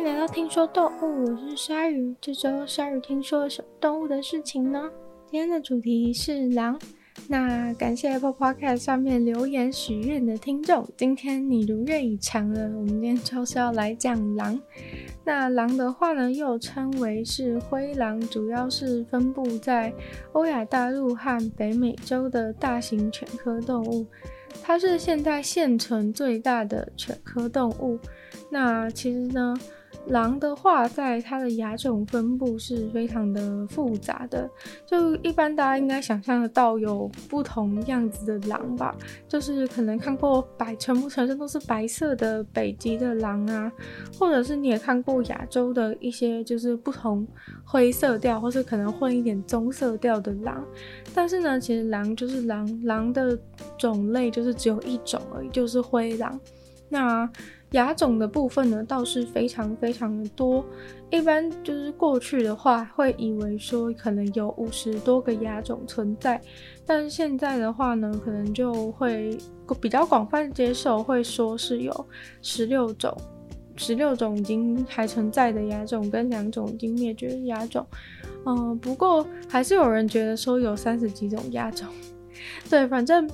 迎来到听说动物，我是鲨鱼。这周鲨鱼听说了什么动物的事情呢？今天的主题是狼。那感谢 Apple Podcast 上面留言许愿的听众，今天你如愿以偿了。我们今天就是要来讲狼。那狼的话呢，又称为是灰狼，主要是分布在欧亚大陆和北美洲的大型犬科动物。它是现在现存最大的犬科动物。那其实呢，狼的话，在它的亚种分布是非常的复杂的。就一般大家应该想象得到，有不同样子的狼吧？就是可能看过白，全部全身都是白色的北极的狼啊，或者是你也看过亚洲的一些，就是不同灰色调，或是可能混一点棕色调的狼。但是呢，其实狼就是狼，狼的种类就是只有一种而已，就是灰狼。那牙种的部分呢，倒是非常非常的多。一般就是过去的话，会以为说可能有五十多个牙种存在，但是现在的话呢，可能就会比较广泛接受，会说是有十六种，十六种已经还存在的牙种，跟两种已经灭绝的牙种。嗯，不过还是有人觉得说有三十几种牙种。对，反正。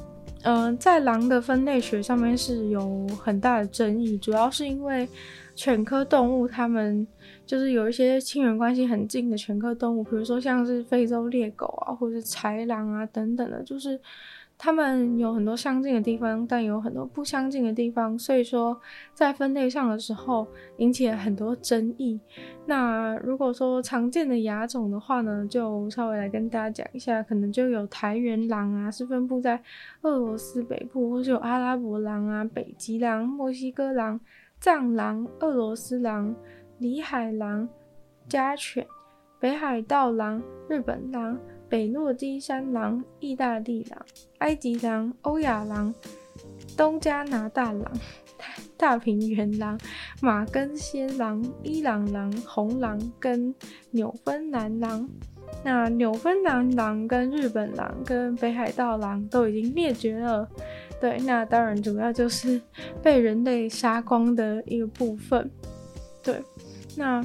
嗯、在狼的分类学上面是有很大的争议，主要是因为犬科动物它们就是有一些亲缘关系很近的犬科动物，比如说像是非洲猎狗啊，或者是豺狼啊等等的，就是。它们有很多相近的地方，但有很多不相近的地方，所以说在分类上的时候引起了很多争议。那如果说常见的亚种的话呢，就稍微来跟大家讲一下，可能就有台原狼啊，是分布在俄罗斯北部，或是有阿拉伯狼啊、北极狼、墨西哥狼、藏狼、俄罗斯狼、里海狼、家犬、北海道狼、日本狼。北落基山狼、意大利狼、埃及狼、欧亚狼、东加拿大狼、大平原狼、马根仙狼、伊朗狼、红狼跟纽芬兰狼。那纽芬兰狼跟日本狼跟北海道狼都已经灭绝了。对，那当然主要就是被人类杀光的一个部分。对，那。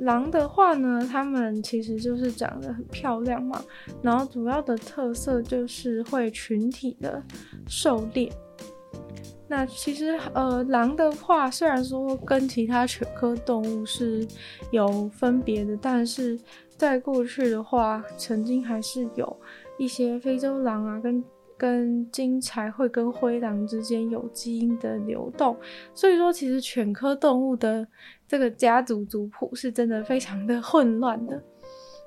狼的话呢，它们其实就是长得很漂亮嘛，然后主要的特色就是会群体的狩猎。那其实呃，狼的话虽然说跟其他犬科动物是有分别的，但是在过去的话，曾经还是有一些非洲狼啊跟。跟金柴会跟灰狼之间有基因的流动，所以说其实犬科动物的这个家族族谱是真的非常的混乱的。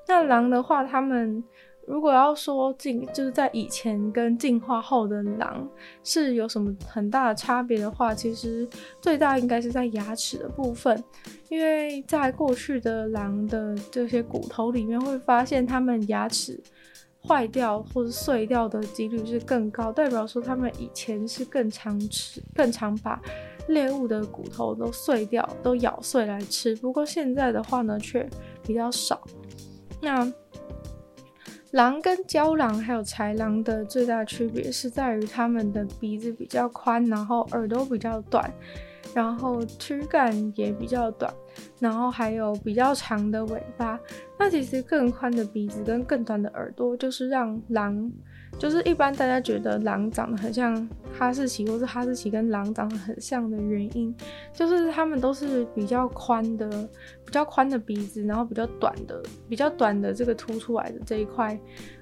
那狼的话，他们如果要说进就是在以前跟进化后的狼是有什么很大的差别的话，其实最大应该是在牙齿的部分，因为在过去的狼的这些骨头里面会发现它们牙齿。坏掉或者碎掉的几率是更高，代表说他们以前是更常吃、更常把猎物的骨头都碎掉、都咬碎来吃。不过现在的话呢，却比较少。那狼跟郊狼还有豺狼的最大区别是在于它们的鼻子比较宽，然后耳朵比较短。然后躯干也比较短，然后还有比较长的尾巴。那其实更宽的鼻子跟更短的耳朵，就是让狼，就是一般大家觉得狼长得很像哈士奇，或是哈士奇跟狼长得很像的原因，就是它们都是比较宽的、比较宽的鼻子，然后比较短的、比较短的这个凸出来的这一块，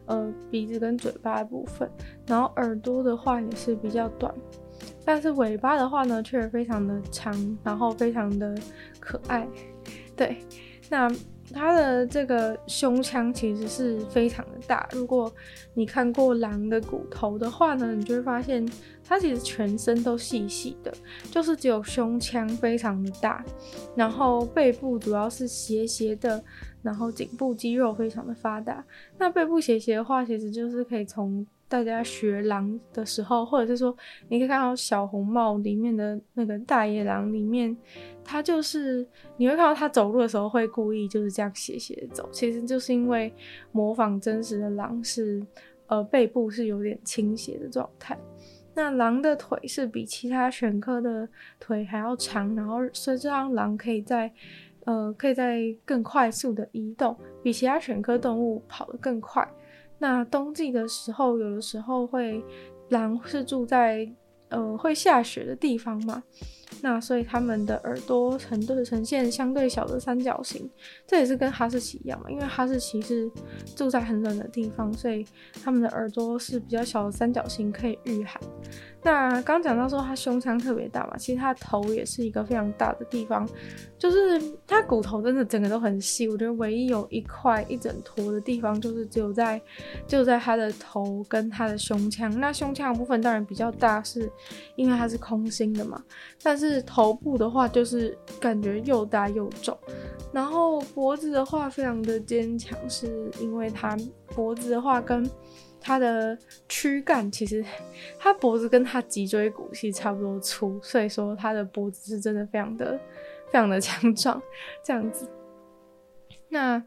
呃，鼻子跟嘴巴的部分。然后耳朵的话也是比较短。但是尾巴的话呢，却非常的长，然后非常的可爱。对，那它的这个胸腔其实是非常的大。如果你看过狼的骨头的话呢，你就会发现它其实全身都细细的，就是只有胸腔非常的大，然后背部主要是斜斜的，然后颈部肌肉非常的发达。那背部斜斜的话，其实就是可以从大家学狼的时候，或者是说，你可以看到小红帽里面的那个大野狼里面，它就是你会看到它走路的时候会故意就是这样斜斜的走，其实就是因为模仿真实的狼是，呃，背部是有点倾斜的状态。那狼的腿是比其他犬科的腿还要长，然后所以这样狼可以在呃，可以在更快速的移动，比其他犬科动物跑得更快。那冬季的时候，有的时候会狼是住在呃会下雪的地方嘛。那所以他们的耳朵呈对呈现相对小的三角形，这也是跟哈士奇一样嘛，因为哈士奇是住在很冷的地方，所以他们的耳朵是比较小的三角形，可以御寒。那刚讲到说它胸腔特别大嘛，其实它头也是一个非常大的地方，就是它骨头真的整个都很细。我觉得唯一有一块一整坨的地方，就是只有在就在它的头跟它的胸腔。那胸腔部分当然比较大，是因为它是空心的嘛。但是是头部的话，就是感觉又大又重。然后脖子的话，非常的坚强，是因为它脖子的话跟。它的躯干其实，它脖子跟它脊椎骨系差不多粗，所以说它的脖子是真的非常的、非常的强壮，这样子。那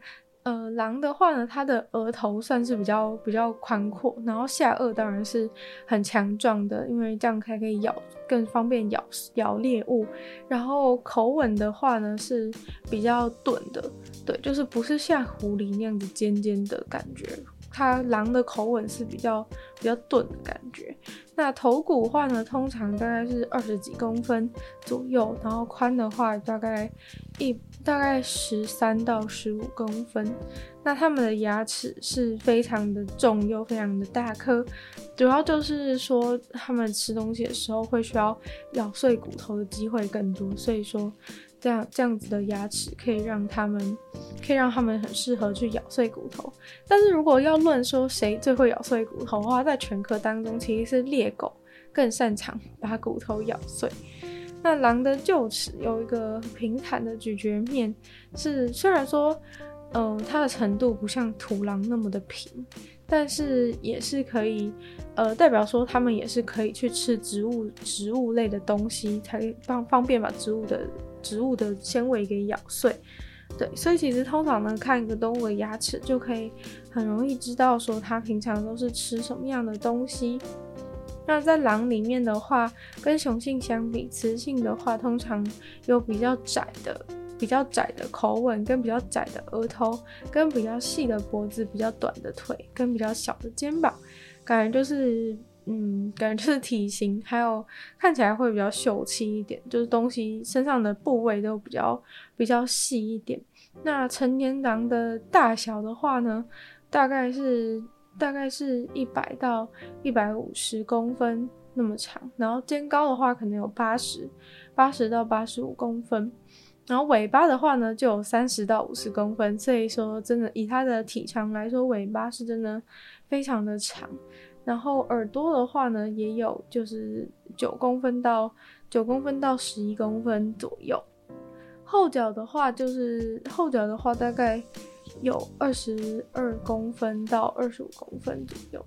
呃，狼的话呢，它的额头算是比较比较宽阔，然后下颚当然是很强壮的，因为这样才可以咬，更方便咬咬猎物。然后口吻的话呢，是比较钝的，对，就是不是像狐狸那样子尖尖的感觉。它狼的口吻是比较比较钝的感觉。那头骨的话呢，通常大概是二十几公分左右，然后宽的话大概一大概十三到十五公分。那它们的牙齿是非常的重又非常的大颗，主要就是说它们吃东西的时候会需要咬碎骨头的机会更多，所以说。这样这样子的牙齿可以让他们，可以让他们很适合去咬碎骨头。但是如果要论说谁最会咬碎骨头的话，在犬科当中，其实是猎狗更擅长把骨头咬碎。那狼的臼齿有一个平坦的咀嚼面，是虽然说，嗯、它的程度不像土狼那么的平，但是也是可以，呃，代表说它们也是可以去吃植物植物类的东西，才方方便把植物的。植物的纤维给咬碎，对，所以其实通常呢，看一个动物的牙齿就可以很容易知道说它平常都是吃什么样的东西。那在狼里面的话，跟雄性相比，雌性的话通常有比较窄的、比较窄的口吻，跟比较窄的额头，跟比较细的脖子，比较短的腿，跟比较小的肩膀，感觉就是。嗯，感觉就是 体型，还有看起来会比较秀气一点，就是东西身上的部位都比较比较细一点。那成年狼的大小的话呢，大概是大概是一百到一百五十公分那么长，然后肩高的话可能有八十八十到八十五公分，然后尾巴的话呢就有三十到五十公分。所以说，真的以它的体长来说，尾巴是真的非常的长。然后耳朵的话呢，也有就是九公分到九公分到十一公分左右。后脚的话，就是后脚的话大概有二十二公分到二十五公分左右。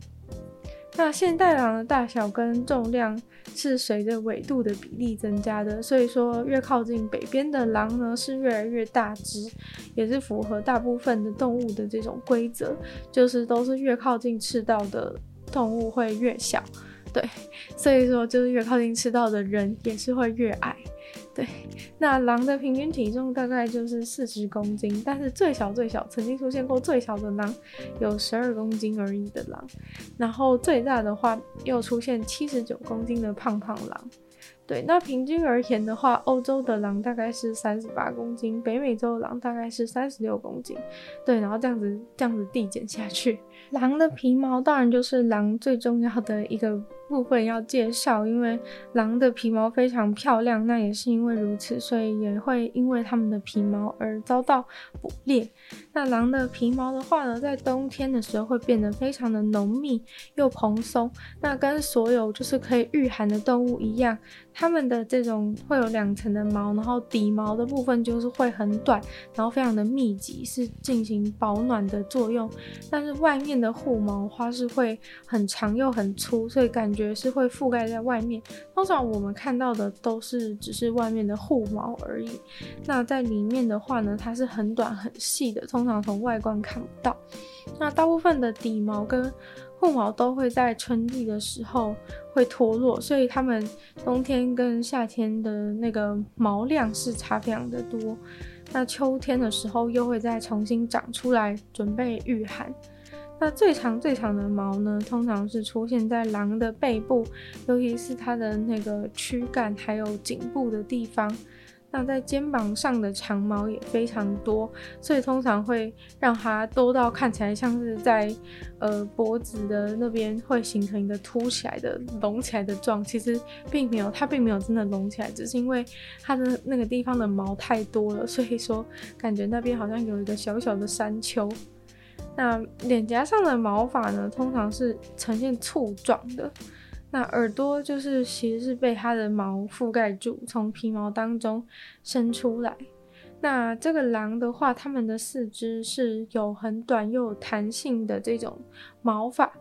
那现代狼的大小跟重量是随着纬度的比例增加的，所以说越靠近北边的狼呢是越来越大只，也是符合大部分的动物的这种规则，就是都是越靠近赤道的。动物会越小，对，所以说就是越靠近赤道的人也是会越矮，对。那狼的平均体重大概就是四十公斤，但是最小最小曾经出现过最小的狼有十二公斤而已的狼，然后最大的话又出现七十九公斤的胖胖狼。对，那平均而言的话，欧洲的狼大概是三十八公斤，北美洲的狼大概是三十六公斤。对，然后这样子这样子递减下去，狼的皮毛当然就是狼最重要的一个部分要介绍，因为狼的皮毛非常漂亮，那也是因为如此，所以也会因为它们的皮毛而遭到捕猎。那狼的皮毛的话呢，在冬天的时候会变得非常的浓密又蓬松，那跟所有就是可以御寒的动物一样。它们的这种会有两层的毛，然后底毛的部分就是会很短，然后非常的密集，是进行保暖的作用。但是外面面的护毛花是会很长又很粗，所以感觉是会覆盖在外面。通常我们看到的都是只是外面的护毛而已。那在里面的话呢，它是很短很细的，通常从外观看不到。那大部分的底毛跟护毛都会在春季的时候会脱落，所以它们冬天跟夏天的那个毛量是差非常的多。那秋天的时候又会再重新长出来，准备御寒。那最长最长的毛呢，通常是出现在狼的背部，尤其是它的那个躯干还有颈部的地方。那在肩膀上的长毛也非常多，所以通常会让它多到看起来像是在呃脖子的那边会形成一个凸起来的隆起来的状，其实并没有，它并没有真的隆起来，只是因为它的那个地方的毛太多了，所以说感觉那边好像有一个小小的山丘。那脸颊上的毛发呢，通常是呈现簇状的。那耳朵就是其实是被它的毛覆盖住，从皮毛当中伸出来。那这个狼的话，它们的四肢是有很短又有弹性的这种毛发。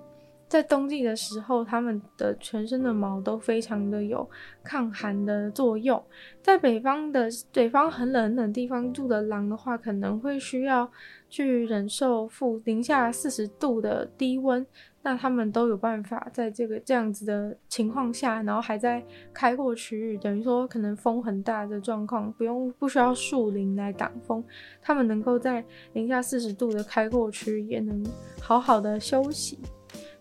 在冬季的时候，它们的全身的毛都非常的有抗寒的作用。在北方的北方很冷很冷地方住的狼的话，可能会需要去忍受负零下四十度的低温。那他们都有办法在这个这样子的情况下，然后还在开阔区域，等于说可能风很大的状况，不用不需要树林来挡风，他们能够在零下四十度的开阔区也能好好的休息。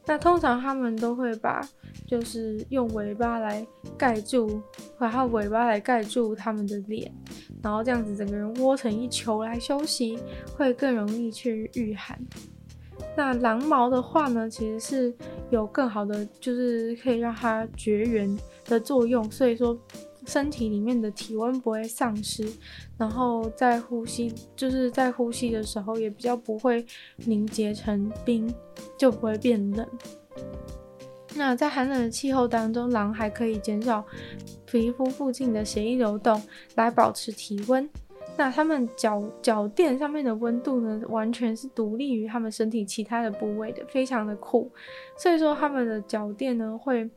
那通常他们都会把，就是用尾巴来盖住，然后尾巴来盖住他们的脸，然后这样子整个人窝成一球来休息，会更容易去御寒。那狼毛的话呢，其实是有更好的，就是可以让它绝缘的作用，所以说身体里面的体温不会丧失，然后在呼吸，就是在呼吸的时候也比较不会凝结成冰。就不会变冷。那在寒冷的气候当中，狼还可以减少皮肤附近的血液流动，来保持体温。那它们脚脚垫上面的温度呢，完全是独立于它们身体其他的部位的，非常的酷。所以说，它们的脚垫呢，会，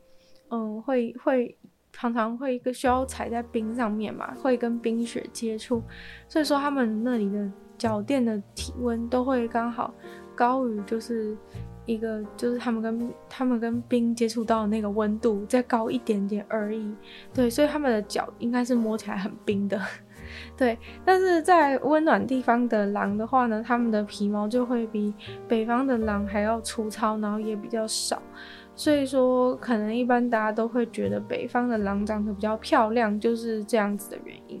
嗯，会会常常会一个需要踩在冰上面嘛，会跟冰雪接触。所以说，他们那里的脚垫的体温都会刚好。高于就是一个，就是他们跟他们跟冰接触到的那个温度再高一点点而已，对，所以他们的脚应该是摸起来很冰的，对。但是在温暖地方的狼的话呢，他们的皮毛就会比北方的狼还要粗糙，然后也比较少，所以说可能一般大家都会觉得北方的狼长得比较漂亮，就是这样子的原因。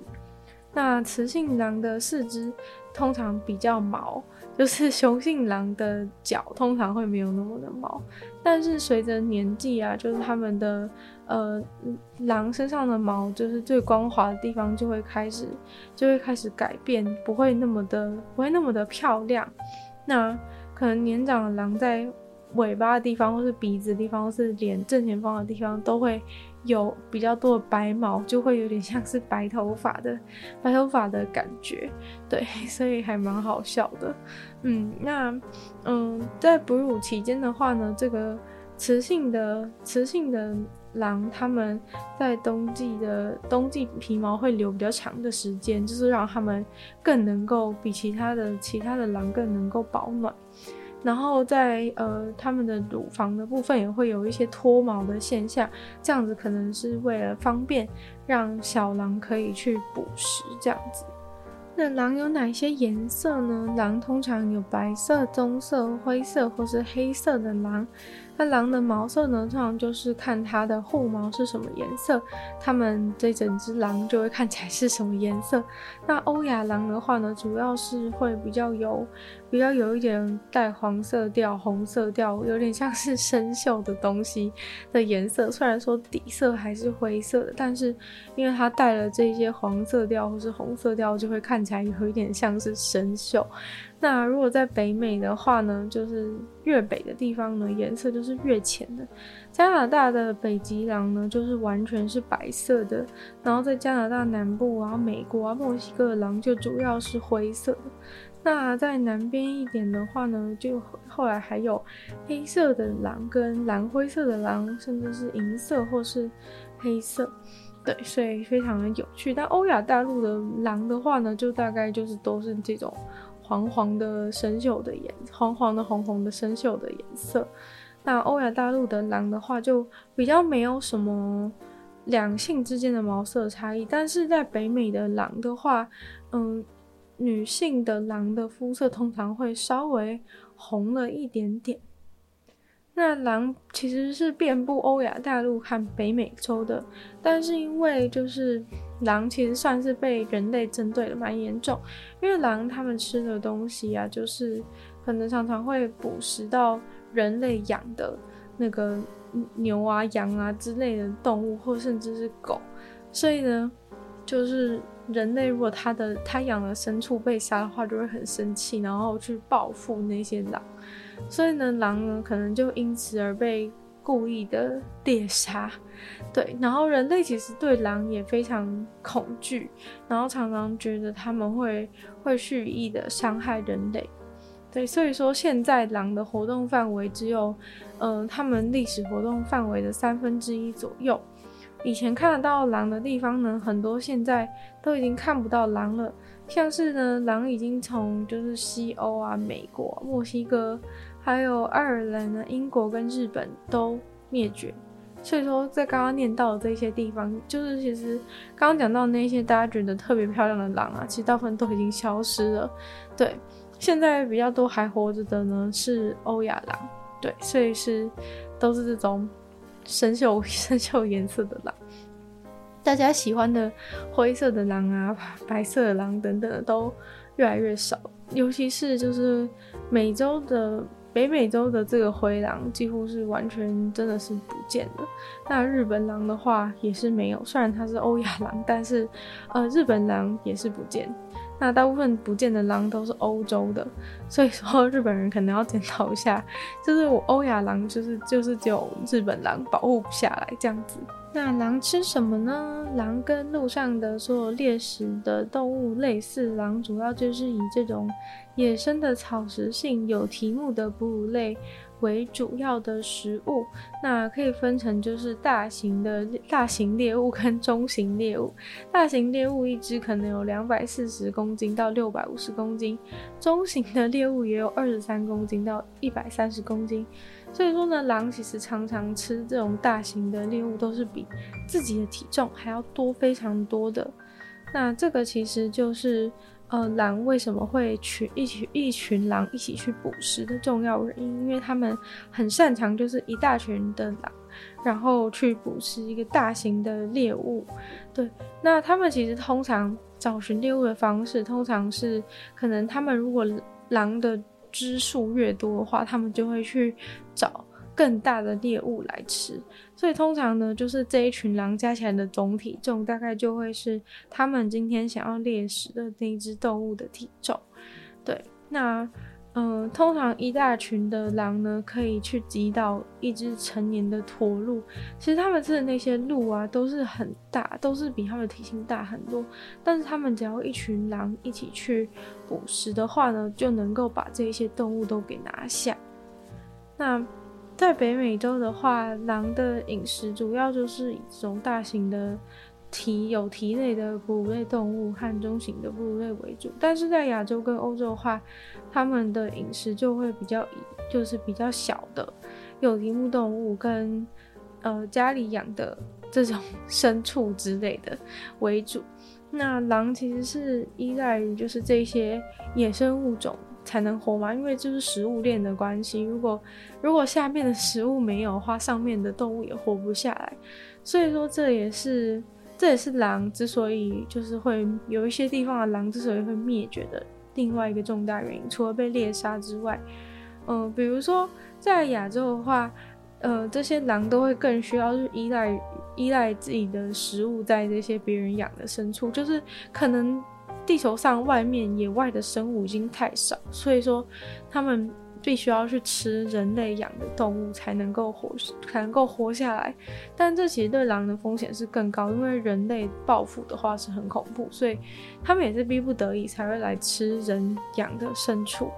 那雌性狼的四肢通常比较毛。就是雄性狼的脚通常会没有那么的毛，但是随着年纪啊，就是它们的呃狼身上的毛，就是最光滑的地方就会开始就会开始改变，不会那么的不会那么的漂亮。那可能年长的狼在尾巴的地方，或是鼻子的地方，或是脸正前方的地方都会。有比较多的白毛，就会有点像是白头发的白头发的感觉，对，所以还蛮好笑的。嗯，那嗯，在哺乳期间的话呢，这个雌性的雌性的狼，它们在冬季的冬季皮毛会留比较长的时间，就是让它们更能够比其他的其他的狼更能够保暖。然后在呃，他们的乳房的部分也会有一些脱毛的现象，这样子可能是为了方便让小狼可以去捕食这样子。那狼有哪些颜色呢？狼通常有白色、棕色、灰色或是黑色的狼。那狼的毛色呢，通常就是看它的后毛是什么颜色，它们这整只狼就会看起来是什么颜色。那欧亚狼的话呢，主要是会比较有，比较有一点带黄色调、红色调，有点像是生锈的东西的颜色。虽然说底色还是灰色的，但是因为它带了这些黄色调或是红色调，就会看起来有一点像是生锈。那如果在北美的话呢，就是越北的地方呢，颜色就是越浅的。加拿大的北极狼呢，就是完全是白色的。然后在加拿大南部啊、美国啊、墨西哥的狼就主要是灰色的。那在南边一点的话呢，就后来还有黑色的狼跟蓝灰色的狼，甚至是银色或是黑色。对，所以非常的有趣。但欧亚大陆的狼的话呢，就大概就是都是这种。黄黄的生锈的颜，黄黄的红红的生锈的颜色。那欧亚大陆的狼的话，就比较没有什么两性之间的毛色差异。但是在北美的狼的话，嗯，女性的狼的肤色通常会稍微红了一点点。那狼其实是遍布欧亚大陆和北美洲的，但是因为就是狼其实算是被人类针对的蛮严重，因为狼他们吃的东西啊，就是可能常常会捕食到人类养的那个牛啊、羊啊之类的动物，或甚至是狗，所以呢，就是人类如果他的他养的牲畜被杀的话，就会很生气，然后去报复那些狼。所以呢，狼呢可能就因此而被故意的猎杀，对。然后人类其实对狼也非常恐惧，然后常常觉得他们会会蓄意的伤害人类，对。所以说现在狼的活动范围只有，呃，他们历史活动范围的三分之一左右。以前看得到狼的地方呢，很多现在都已经看不到狼了。像是呢，狼已经从就是西欧啊、美国、墨西哥。还有爱尔兰呢，英国跟日本都灭绝，所以说在刚刚念到的这些地方，就是其实刚刚讲到那些大家觉得特别漂亮的狼啊，其实大部分都已经消失了。对，现在比较多还活着的呢是欧亚狼，对，所以是都是这种生锈 生锈颜色的狼。大家喜欢的灰色的狼啊、白色的狼等等的都越来越少，尤其是就是美洲的。北美洲的这个灰狼几乎是完全真的是不见了。那日本狼的话也是没有，虽然它是欧亚狼，但是呃日本狼也是不见。那大部分不见的狼都是欧洲的，所以说日本人可能要检讨一下，就是我欧亚狼就是 就是只有日本狼保护不下来这样子。那狼吃什么呢？狼跟路上的所有猎食的动物类似，狼主要就是以这种野生的草食性、有蹄目的哺乳类为主要的食物。那可以分成就是大型的大型猎物跟中型猎物。大型猎物一只可能有两百四十公斤到六百五十公斤，中型的猎物也有二十三公斤到一百三十公斤。所以说呢，狼其实常常吃这种大型的猎物，都是比自己的体重还要多非常多的。那这个其实就是呃，狼为什么会群一群一群狼一起去捕食的重要原因，因为他们很擅长就是一大群的狼，然后去捕食一个大型的猎物。对，那他们其实通常找寻猎物的方式，通常是可能他们如果狼的。只数越多的话，他们就会去找更大的猎物来吃。所以通常呢，就是这一群狼加起来的总体重，大概就会是他们今天想要猎食的那一只动物的体重。对，那。嗯，通常一大群的狼呢，可以去击倒一只成年的驼鹿。其实他们吃的那些鹿啊，都是很大，都是比他们体型大很多。但是他们只要一群狼一起去捕食的话呢，就能够把这些动物都给拿下。那在北美洲的话，狼的饮食主要就是以这种大型的。蹄有蹄类的哺乳类动物和中型的哺乳类为主，但是在亚洲跟欧洲的话，他们的饮食就会比较就是比较小的有蹄目动物跟呃家里养的这种 牲畜之类的为主。那狼其实是依赖于就是这些野生物种才能活嘛，因为就是食物链的关系，如果如果下面的食物没有的话，上面的动物也活不下来。所以说这也是。这也是狼之所以就是会有一些地方的狼之所以会灭绝的另外一个重大原因，除了被猎杀之外，嗯、比如说在亚洲的话，呃，这些狼都会更需要去依赖依赖自己的食物在这些别人养的牲畜，就是可能地球上外面野外的生物已经太少，所以说他们。必须要去吃人类养的动物才能够活，才能够活下来。但这其实对狼的风险是更高，因为人类报复的话是很恐怖，所以他们也是逼不得已才会来吃人养的牲畜。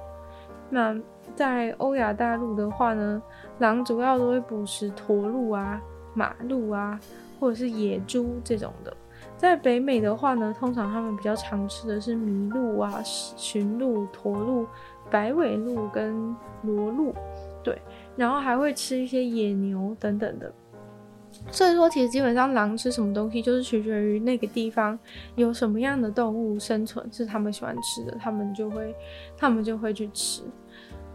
那在欧亚大陆的话呢，狼主要都会捕食驼鹿啊、马鹿啊，或者是野猪这种的。在北美的话呢，通常他们比较常吃的是麋鹿啊、驯鹿、驼鹿。白尾鹿跟骡鹿，对，然后还会吃一些野牛等等的。所以说，其实基本上狼吃什么东西，就是取决于那个地方有什么样的动物生存，是他们喜欢吃的，他们就会，他们就会去吃。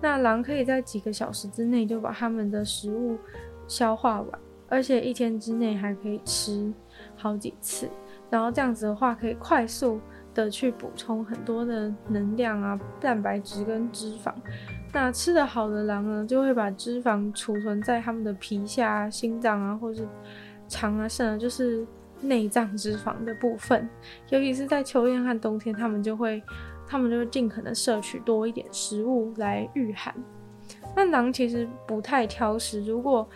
那狼可以在几个小时之内就把他们的食物消化完，而且一天之内还可以吃好几次。然后这样子的话，可以快速的去补充很多的能量啊、蛋白质跟脂肪。那吃得好的狼呢，就会把脂肪储存在他们的皮下、心脏啊，或是肠啊、肾啊，就是内脏脂肪的部分。尤其是在秋天和冬天，他们就会，他们就会尽可能摄取多一点食物来御寒。那狼其实不太挑食，如果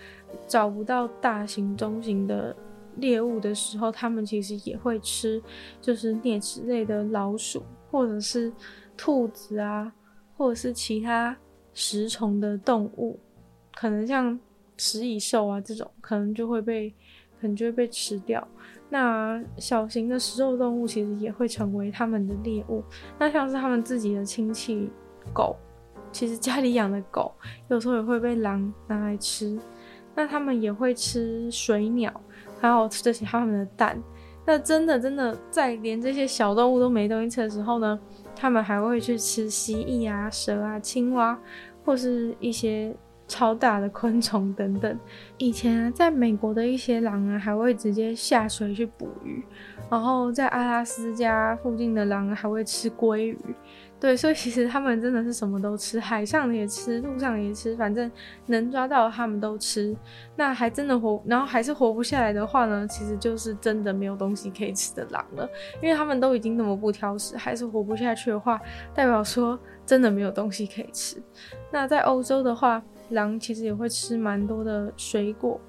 找不到大型、中型的猎物的时候，他们其实也会吃，就是啮齿类的老鼠，或者是兔子啊。或者是其他食虫的动物，可能像食蚁兽啊这种，可能就会被，可能就会被吃掉。那小型的食肉动物其实也会成为他们的猎物。那像是他们自己的亲戚狗，其实家里养的狗有时候也会被狼拿来吃。那他们也会吃水鸟，还有这些他们的蛋。那真的真的在连这些小动物都没东西吃的时候呢，他们还会去吃蜥蜴啊、蛇啊、青蛙，或是一些超大的昆虫等等。以前啊，在美国的一些狼啊，还会直接下水去捕鱼，然后在阿拉斯加附近的狼，还会吃鲑鱼。对，所以其实他们真的是什么都吃，海上也吃，路上也吃，反正能抓到的他们都吃。那还真的活，然后还是活不下来的话呢，其实就是真的没有东西可以吃的狼了。因为他们都已经那么不挑食，还是活不下去的话，代表说真的没有东西可以吃。那在欧洲的话，狼其实也会吃蛮多的水果。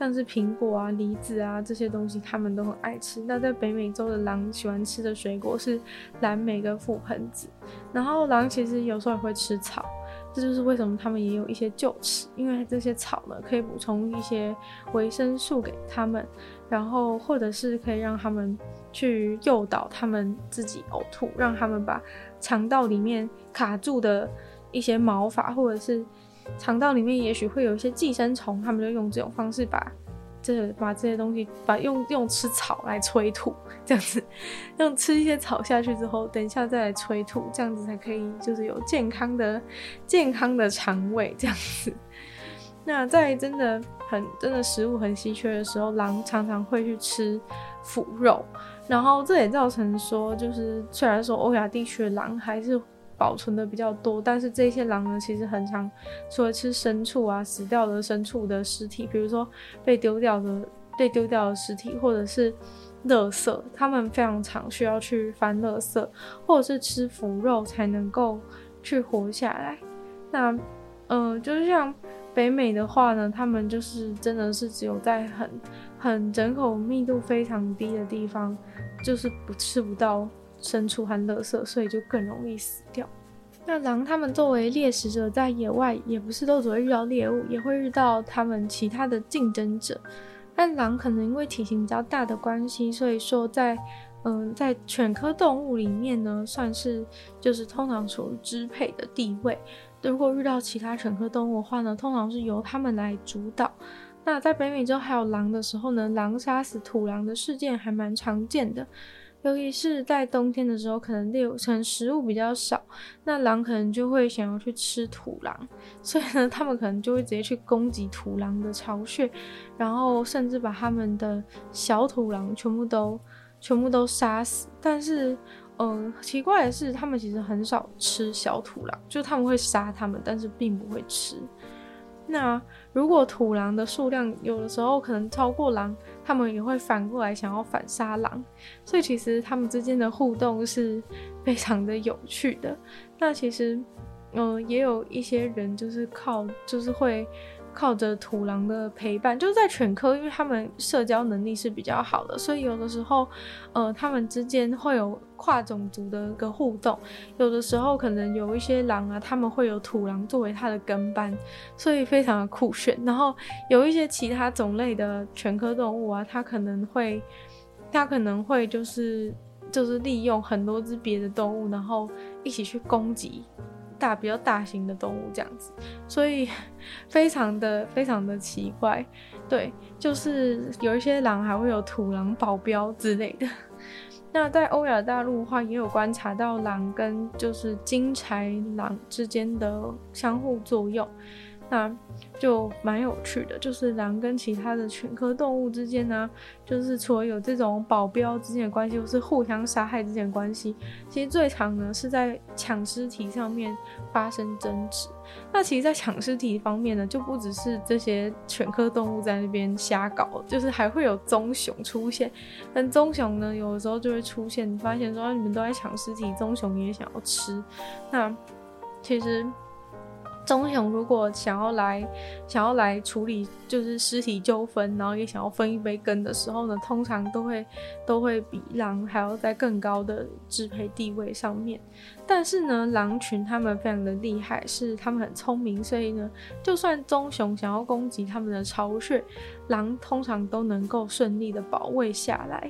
像是苹果啊、梨子啊这些东西，他们都很爱吃。那在北美洲的狼喜欢吃的水果是蓝莓跟覆盆子。然后狼其实有时候也会吃草，这就是为什么他们也有一些臼齿，因为这些草呢可以补充一些维生素给他们，然后或者是可以让他们去诱导他们自己呕吐，让他们把肠道里面卡住的一些毛发或者是。肠道里面也许会有一些寄生虫，他们就用这种方式把这把这些东西，把用用吃草来催吐，这样子，用吃一些草下去之后，等一下再来催吐，这样子才可以就是有健康的健康的肠胃这样子。那在真的很真的食物很稀缺的时候，狼常常会去吃腐肉，然后这也造成说，就是虽然说欧亚地区的狼还是。保存的比较多，但是这些狼呢，其实很常除了吃牲畜啊，死掉的牲畜的尸体，比如说被丢掉的被丢掉的尸体，或者是垃圾，他们非常常需要去翻垃圾，或者是吃腐肉才能够去活下来。那，嗯、呃，就是像北美的话呢，他们就是真的是只有在很很人口密度非常低的地方，就是不吃不到。牲畜和垃圾，所以就更容易死掉。那狼它们作为猎食者，在野外也不是都只会遇到猎物，也会遇到他们其他的竞争者。但狼可能因为体型比较大的关系，所以说在嗯，在犬科动物里面呢，算是就是通常处于支配的地位。如果遇到其他犬科动物的话呢，通常是由他们来主导。那在北美洲还有狼的时候呢，狼杀死土狼的事件还蛮常见的。尤其是在冬天的时候，可能猎物可能食物比较少，那狼可能就会想要去吃土狼，所以呢，他们可能就会直接去攻击土狼的巢穴，然后甚至把他们的小土狼全部都全部都杀死。但是，嗯，奇怪的是，他们其实很少吃小土狼，就他们会杀他们，但是并不会吃。那如果土狼的数量有的时候可能超过狼，他们也会反过来想要反杀狼，所以其实他们之间的互动是非常的有趣的。那其实，嗯、也有一些人就是靠，就是会。靠着土狼的陪伴，就是在犬科，因为他们社交能力是比较好的，所以有的时候，呃，他们之间会有跨种族的一个互动。有的时候可能有一些狼啊，他们会有土狼作为他的跟班，所以非常的酷炫。然后有一些其他种类的犬科动物啊，它可能会，它可能会就是就是利用很多只别的动物，然后一起去攻击。大比较大型的动物这样子，所以 非常的非常的奇怪。对，就是有一些狼还会有土狼保镖之类的。那在欧亚大陆的话，也有观察到狼跟就是金豺狼之间的相互作用。那就蛮有趣的，就是狼跟其他的犬科动物之间呢，就是除了有这种保镖之间的关系，或是互相杀害之间的关系，其实最常呢是在抢尸体上面发生争执。那其实，在抢尸体方面呢，就不只是这些犬科动物在那边瞎搞，就是还会有棕熊出现。但棕熊呢，有的时候就会出现，发现说你们都在抢尸体，棕熊也想要吃。那其实。棕熊如果想要来，想要来处理就是尸体纠纷，然后也想要分一杯羹的时候呢，通常都会都会比狼还要在更高的支配地位上面。但是呢，狼群他们非常的厉害，是他们很聪明，所以呢，就算棕熊想要攻击他们的巢穴，狼通常都能够顺利的保卫下来。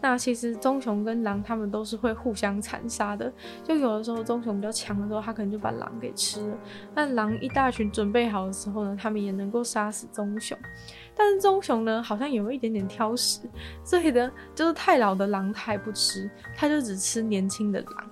那其实棕熊跟狼他们都是会互相残杀的，就有的时候棕熊比较强的时候，它可能就把狼给吃了。但狼一大群准备好的时候呢，他们也能够杀死棕熊。但是棕熊呢，好像有一点点挑食，所以呢，就是太老的狼它也不吃，它就只吃年轻的狼。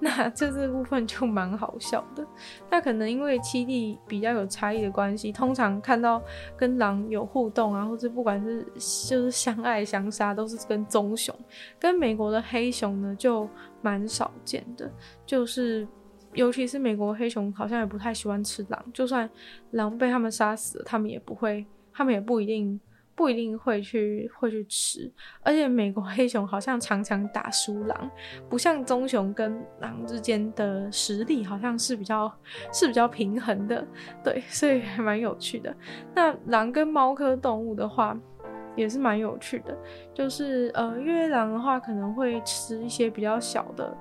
那这这部分就蛮好笑的。那可能因为七地比较有差异的关系，通常看到跟狼有互动啊，或者不管是就是相爱相杀，都是跟棕熊。跟美国的黑熊呢，就蛮少见的。就是尤其是美国黑熊，好像也不太喜欢吃狼。就算狼被他们杀死，他们也不会，他们也不一定。不一定会去会去吃，而且美国黑熊好像常常打输狼，不像棕熊跟狼之间的实力好像是比较是比较平衡的，对，所以还蛮有趣的。那狼跟猫科动物的话也是蛮有趣的，就是呃，因为狼的话可能会吃一些比较小的。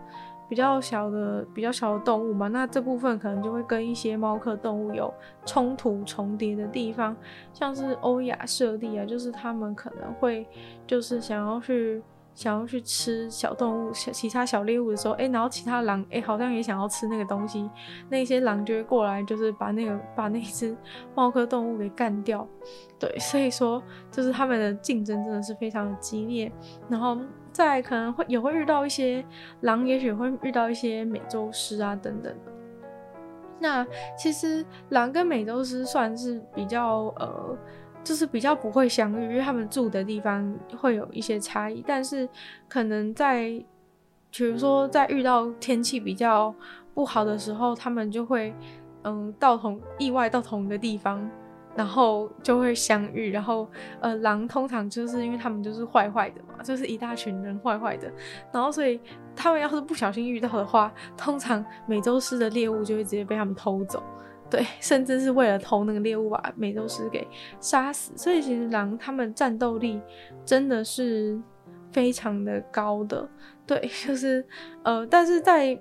比较小的、比较小的动物嘛，那这部分可能就会跟一些猫科动物有冲突重叠的地方，像是欧亚设立啊，就是他们可能会就是想要去想要去吃小动物、小其他小猎物的时候，哎、然后其他狼哎、好像也想要吃那个东西，那些狼就会过来，就是把那个把那只猫科动物给干掉。对，所以说就是他们的竞争真的是非常的激烈，然后。再可能会也会遇到一些狼，也许会遇到一些美洲狮啊等等。那其实狼跟美洲狮算是比较呃，就是比较不会相遇，因为他们住的地方会有一些差异。但是可能在，比如说在遇到天气比较不好的时候，他们就会嗯到同意外到同一个地方。然后就会相遇，然后呃，狼通常就是因为他们就是坏坏的嘛，就是一大群人坏坏的，然后所以他们要是不小心遇到的话，通常美洲狮的猎物就会直接被他们偷走，对，甚至是为了偷那个猎物把美洲狮给杀死。所以其实狼他们战斗力真的是非常的高的，对，就是呃，但是在。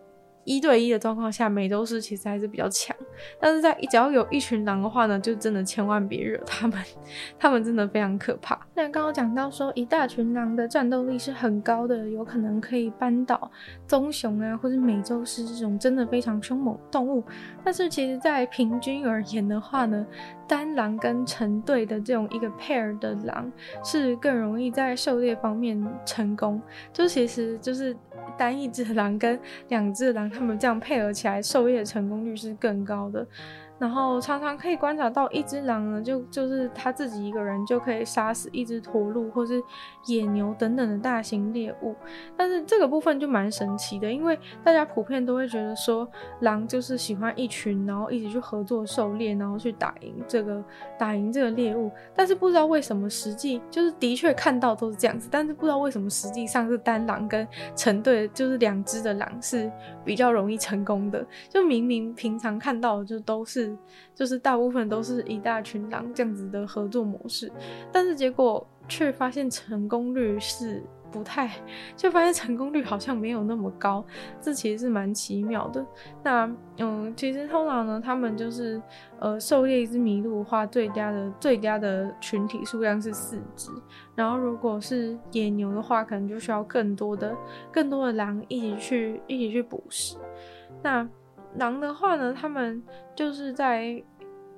一对一的状况下，美洲狮其实还是比较强，但是在只要有一群狼的话呢，就真的千万别惹他们，他们真的非常可怕。那刚刚讲到说，一大群狼的战斗力是很高的，有可能可以扳倒棕熊啊，或者美洲狮这种真的非常凶猛的动物。但是其实，在平均而言的话呢，单狼跟成对的这种一个 pair 的狼是更容易在狩猎方面成功，就其实就是。单一只狼跟两只狼，他们这样配合起来，狩猎成功率是更高的。然后常常可以观察到，一只狼呢，就就是他自己一个人就可以杀死一只驼鹿或是野牛等等的大型猎物。但是这个部分就蛮神奇的，因为大家普遍都会觉得说，狼就是喜欢一群，然后一起去合作狩猎，然后去打赢这个打赢这个猎物。但是不知道为什么，实际就是的确看到都是这样子，但是不知道为什么实际上是单狼跟成对，就是两只的狼是比较容易成功的。就明明平常看到的就都是。就是大部分都是一大群狼这样子的合作模式，但是结果却发现成功率是不太，就发现成功率好像没有那么高，这其实是蛮奇妙的。那嗯，其实通常呢，他们就是呃，狩猎一只麋鹿的话，最佳的最佳的群体数量是四只，然后如果是野牛的话，可能就需要更多的更多的狼一起去一起去捕食。那狼的话呢，他们就是在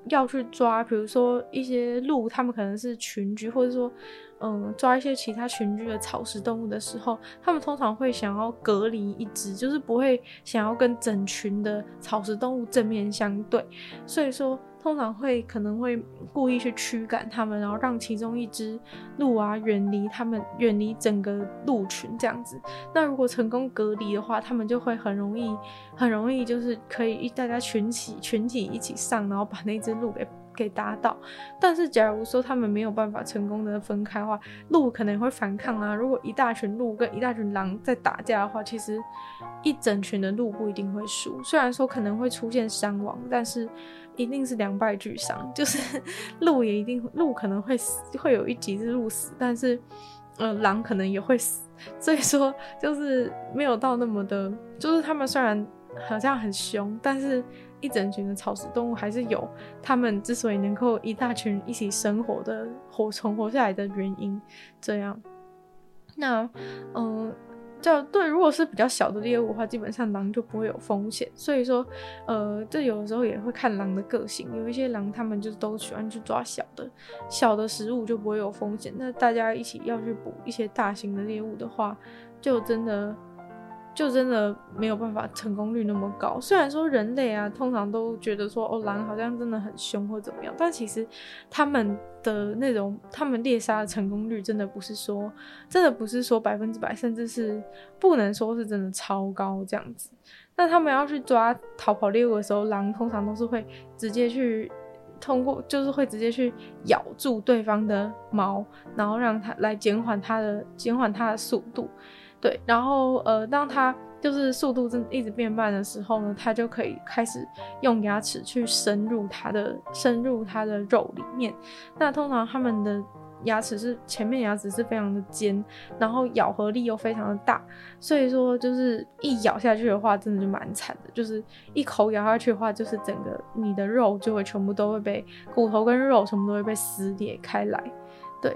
要去抓，比如说一些鹿，它们可能是群居，或者说，嗯，抓一些其他群居的草食动物的时候，它们通常会想要隔离一只，就是不会想要跟整群的草食动物正面相对，所以说。通常会可能会故意去驱赶他们，然后让其中一只鹿啊远离他们，远离整个鹿群这样子。那如果成功隔离的话，他们就会很容易，很容易就是可以大家群起群体一起上，然后把那只鹿给。给打倒，但是假如说他们没有办法成功的分开的话，鹿可能会反抗啊。如果一大群鹿跟一大群狼在打架的话，其实一整群的鹿不一定会输。虽然说可能会出现伤亡，但是一定是两败俱伤。就是 鹿也一定鹿可能会死，会有一几只鹿死，但是呃狼可能也会死。所以说就是没有到那么的，就是他们虽然好像很凶，但是。一整群的草食动物还是有，他们之所以能够一大群一起生活的活存活下来的原因。这样，那嗯，就对，如果是比较小的猎物的话，基本上狼就不会有风险。所以说，呃，这有的时候也会看狼的个性，有一些狼他们就都喜欢去抓小的，小的食物就不会有风险。那大家一起要去捕一些大型的猎物的话，就真的。就真的没有办法成功率那么高。虽然说人类啊，通常都觉得说，哦，狼好像真的很凶或怎么样，但其实他们的那种他们猎杀的成功率真的不是说，真的不是说百分之百，甚至是不能说是真的超高这样子。那他们要去抓逃跑猎物的时候，狼通常都是会直接去通过，就是会直接去咬住对方的毛，然后让它来减缓它的减缓它的速度。对，然后呃，当它就是速度正一直变慢的时候呢，它就可以开始用牙齿去深入它的深入它的肉里面。那通常它们的牙齿是前面牙齿是非常的尖，然后咬合力又非常的大，所以说就是一咬下去的话，真的就蛮惨的。就是一口咬下去的话，就是整个你的肉就会全部都会被骨头跟肉全部都会被撕裂开来。对。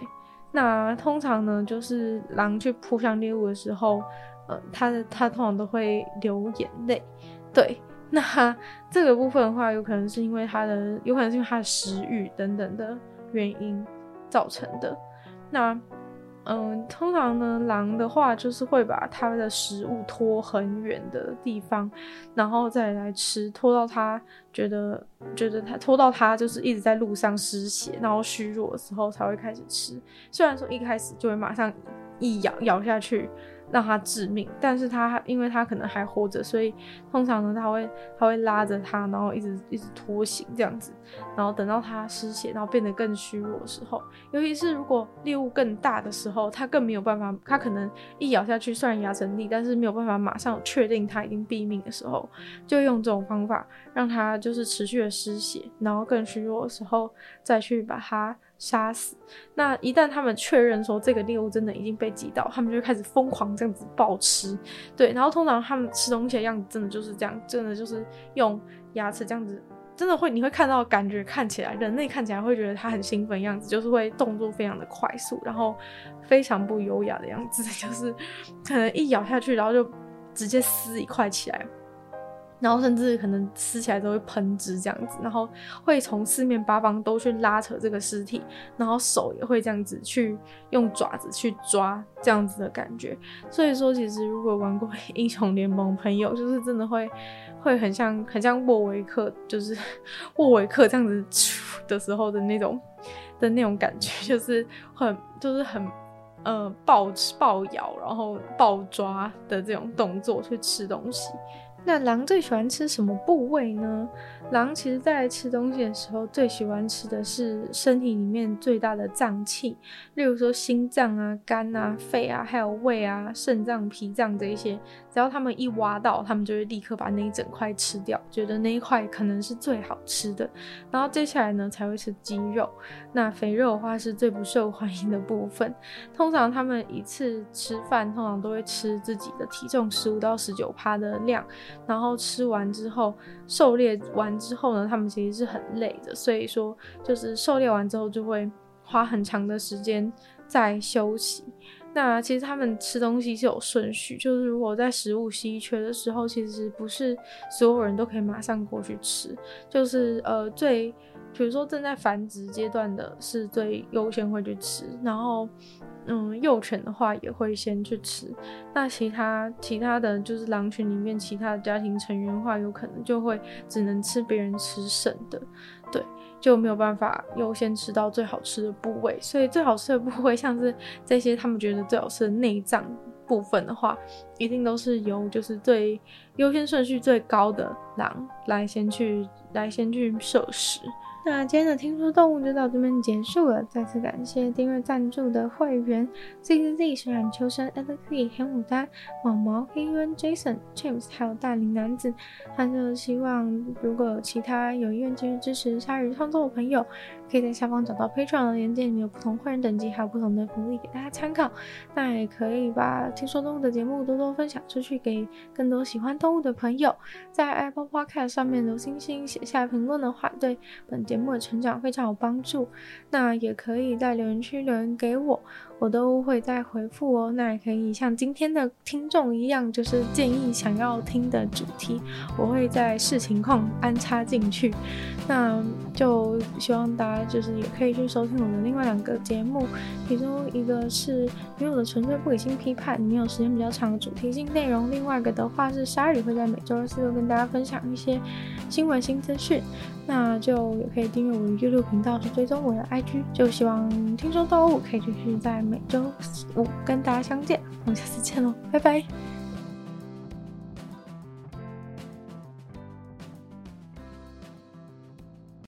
那通常呢，就是狼去扑向猎物的时候，呃，它的它通常都会流眼泪。对，那 这个部分的话，有可能是因为它的，有可能是因为它的食欲等等的原因造成的。那。嗯，通常呢，狼的话就是会把它的食物拖很远的地方，然后再来吃，拖到它觉得觉得它拖到它就是一直在路上失血，然后虚弱的时候才会开始吃。虽然说一开始就会马上一咬咬下去。让它致命，但是它因为它可能还活着，所以通常呢，它会它会拉着它，然后一直一直拖行这样子，然后等到它失血，然后变得更虚弱的时候，尤其是如果猎物更大的时候，它更没有办法，它可能一咬下去，虽然牙成利，但是没有办法马上确定它已经毙命的时候，就用这种方法让它就是持续的失血，然后更虚弱的时候再去把它。杀死。那一旦他们确认说这个猎物真的已经被击倒，他们就开始疯狂这样子暴吃。对，然后通常他们吃东西的样子真的就是这样，真的就是用牙齿这样子，真的会你会看到感觉看起来人类看起来会觉得他很兴奋的样子，就是会动作非常的快速，然后非常不优雅的样子，就是可能一咬下去，然后就直接撕一块起来。然后甚至可能撕起来都会喷汁这样子，然后会从四面八方都去拉扯这个尸体，然后手也会这样子去用爪子去抓这样子的感觉。所以说，其实如果玩过英雄联盟，朋友就是真的会会很像很像沃维克，就是沃维克这样子的时候的那种的那种感觉，就是很就是很呃暴吃暴咬，然后暴抓的这种动作去吃东西。那狼最喜欢吃什么部位呢？狼其实在吃东西的时候，最喜欢吃的是身体里面最大的脏器，例如说心脏啊、肝啊、肺啊，还有胃啊、肾脏、脾脏这一些。只要他们一挖到，他们就会立刻把那一整块吃掉，觉得那一块可能是最好吃的。然后接下来呢，才会吃肌肉。那肥肉的话是最不受欢迎的部分。通常他们一次吃饭，通常都会吃自己的体重十五到十九趴的量。然后吃完之后，狩猎完之后呢，他们其实是很累的，所以说就是狩猎完之后就会花很长的时间在休息。那其实他们吃东西是有顺序，就是如果在食物稀缺的时候，其实不是所有人都可以马上过去吃，就是呃最比如说正在繁殖阶段的是最优先会去吃，然后。嗯，幼犬的话也会先去吃，那其他其他的就是狼群里面其他的家庭成员的话，有可能就会只能吃别人吃剩的，对，就没有办法优先吃到最好吃的部位。所以最好吃的部位，像是这些他们觉得最好吃的内脏部分的话，一定都是由就是最优先顺序最高的狼来先去来先去摄食。那今天的听说动物就到这边结束了，再次感谢订阅赞助的会员 Z Z Z、水染秋生、Alex、黑牡丹、毛毛、黑渊、Jason、James，还有大龄男子。他就希望如果有其他有意愿继续支持鲨鱼创作的朋友，可以在下方找到 Patreon 的链接，里面有不同会员等级，还有不同的福利给大家参考。那也可以把听说动物的节目多多分享出去，给更多喜欢动物的朋友。在 Apple Podcast 上面留星星、写下评论的话，对本节目的成长非常有帮助，那也可以在留言区留言给我。我都会再回复哦，那也可以像今天的听众一样，就是建议想要听的主题，我会在视情况安插进去。那就希望大家就是也可以去收听我的另外两个节目，其中一个是女友的纯粹不理性批判，里面有时间比较长的主题性内容；另外一个的话是鲨鱼会在每周二、四、六跟大家分享一些新闻新资讯。那就也可以订阅我的 YouTube 频道，去追踪我的 IG。就希望听说动物可以继续在。每周五跟大家相见，我们下次见喽，拜拜。